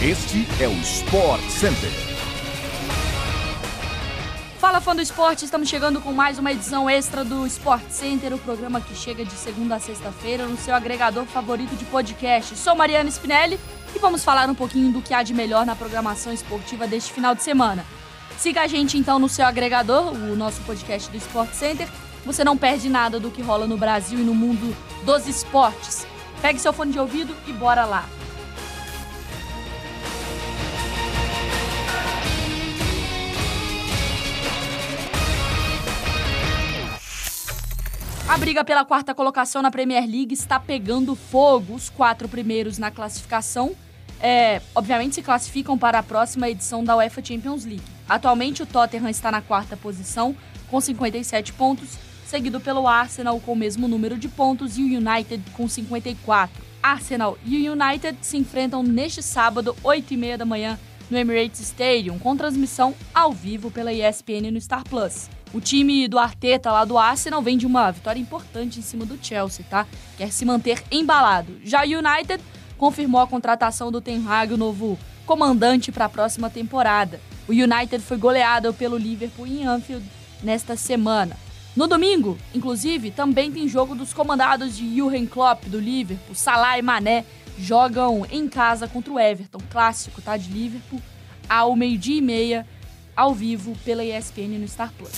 Este é o Sport Center. Fala fã do esporte, estamos chegando com mais uma edição extra do Sport Center, o programa que chega de segunda a sexta-feira no seu agregador favorito de podcast. Sou Mariana Spinelli e vamos falar um pouquinho do que há de melhor na programação esportiva deste final de semana. Siga a gente então no seu agregador, o nosso podcast do Sport Center. Você não perde nada do que rola no Brasil e no mundo dos esportes. Pegue seu fone de ouvido e bora lá. A briga pela quarta colocação na Premier League está pegando fogo. Os quatro primeiros na classificação, é, obviamente, se classificam para a próxima edição da UEFA Champions League. Atualmente, o Tottenham está na quarta posição, com 57 pontos, seguido pelo Arsenal com o mesmo número de pontos e o United com 54. Arsenal e o United se enfrentam neste sábado, 8h30 da manhã, no Emirates Stadium, com transmissão ao vivo pela ESPN no Star Plus. O time do Arteta lá do Arsenal vem de uma vitória importante em cima do Chelsea, tá? Quer se manter embalado. Já o United confirmou a contratação do Ten Hag, o novo comandante para a próxima temporada. O United foi goleado pelo Liverpool em Anfield nesta semana. No domingo, inclusive, também tem jogo dos comandados de Jurgen Klopp do Liverpool, Salah e Mané jogam em casa contra o Everton, clássico, tá, de Liverpool, ao meio-dia e meia, ao vivo pela ESPN no Star Plus.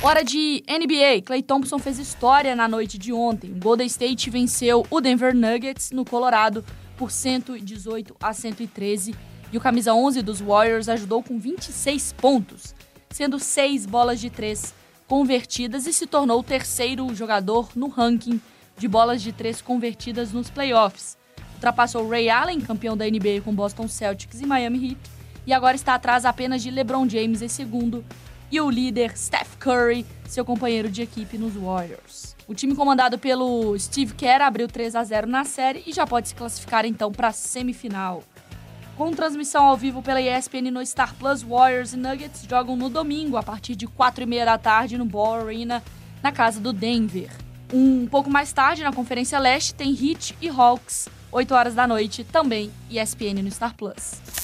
Hora de NBA. Clay Thompson fez história na noite de ontem. Golden State venceu o Denver Nuggets no Colorado por 118 a 113 e o camisa 11 dos Warriors ajudou com 26 pontos, sendo 6 bolas de 3 convertidas e se tornou o terceiro jogador no ranking de bolas de 3 convertidas nos playoffs. Ultrapassou Ray Allen, campeão da NBA com Boston Celtics e Miami Heat, e agora está atrás apenas de LeBron James em segundo e o líder Steph Curry, seu companheiro de equipe nos Warriors. O time comandado pelo Steve Kerr abriu 3 a 0 na série e já pode se classificar então para a semifinal. Com transmissão ao vivo pela ESPN no Star Plus, Warriors e Nuggets jogam no domingo a partir de 4 e meia da tarde no Ball Arena, na casa do Denver. Um pouco mais tarde, na Conferência Leste, tem Heat e Hawks, 8 horas da noite, também ESPN no Star Plus.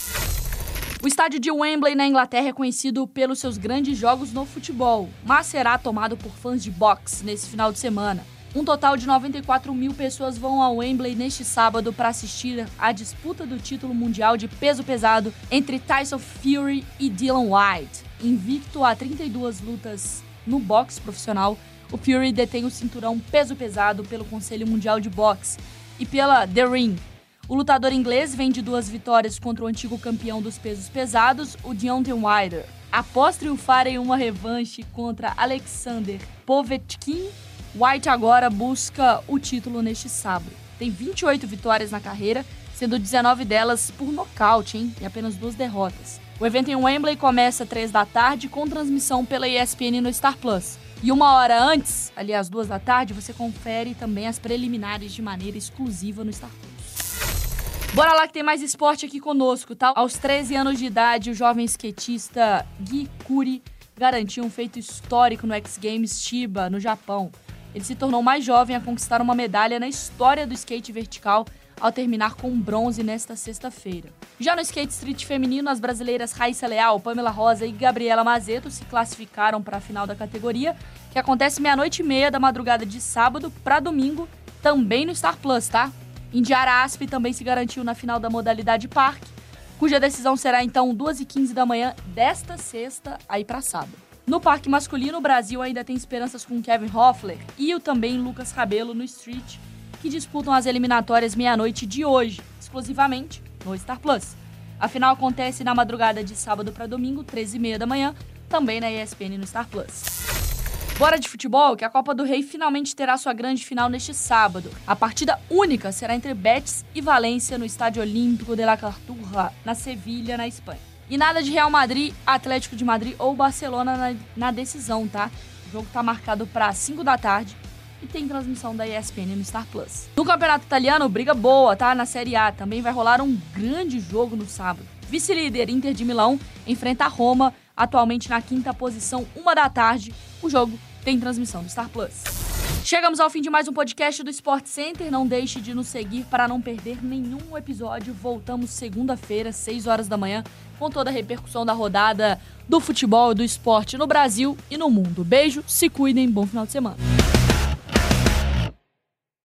O estádio de Wembley, na Inglaterra, é conhecido pelos seus grandes jogos no futebol, mas será tomado por fãs de boxe nesse final de semana. Um total de 94 mil pessoas vão ao Wembley neste sábado para assistir à disputa do título mundial de peso pesado entre Tyson Fury e Dylan White. Invicto a 32 lutas no boxe profissional, o Fury detém o cinturão peso pesado pelo Conselho Mundial de Boxe e pela The Ring, o lutador inglês vem de duas vitórias contra o antigo campeão dos pesos pesados, o Deontay Wilder. Após triunfar em uma revanche contra Alexander Povetkin, White agora busca o título neste sábado. Tem 28 vitórias na carreira, sendo 19 delas por nocaute, hein? E apenas duas derrotas. O evento em Wembley começa às 3 da tarde com transmissão pela ESPN no Star Plus. E uma hora antes, ali às duas da tarde, você confere também as preliminares de maneira exclusiva no Star Plus. Bora lá que tem mais esporte aqui conosco, tá? Aos 13 anos de idade, o jovem skatista Gui Kuri garantiu um feito histórico no X Games Chiba, no Japão. Ele se tornou mais jovem a conquistar uma medalha na história do skate vertical ao terminar com bronze nesta sexta-feira. Já no skate street feminino, as brasileiras Raíssa Leal, Pamela Rosa e Gabriela Mazeto se classificaram para a final da categoria, que acontece meia-noite e meia da madrugada de sábado para domingo, também no Star Plus, tá? Indiara Asp também se garantiu na final da modalidade parque, cuja decisão será então 2h15 da manhã desta sexta, aí para sábado. No parque masculino, o Brasil ainda tem esperanças com Kevin Hoffler e o também Lucas Rabelo no Street, que disputam as eliminatórias meia-noite de hoje, exclusivamente no Star Plus. A final acontece na madrugada de sábado para domingo, 13h30 da manhã, também na ESPN no Star Plus. Bora de futebol, que a Copa do Rei finalmente terá sua grande final neste sábado. A partida única será entre Betis e Valência no Estádio Olímpico de la Carturra, na Sevilha, na Espanha. E nada de Real Madrid, Atlético de Madrid ou Barcelona na, na decisão, tá? O jogo tá marcado para 5 da tarde e tem transmissão da ESPN no Star Plus. No Campeonato Italiano, briga boa, tá? Na Série A também vai rolar um grande jogo no sábado. Vice-líder Inter de Milão enfrenta a Roma, atualmente na quinta posição, uma da tarde. O jogo tem transmissão do Star Plus. Chegamos ao fim de mais um podcast do Sport Center. Não deixe de nos seguir para não perder nenhum episódio. Voltamos segunda-feira, 6 horas da manhã, com toda a repercussão da rodada do futebol e do esporte no Brasil e no mundo. Beijo, se cuidem, bom final de semana.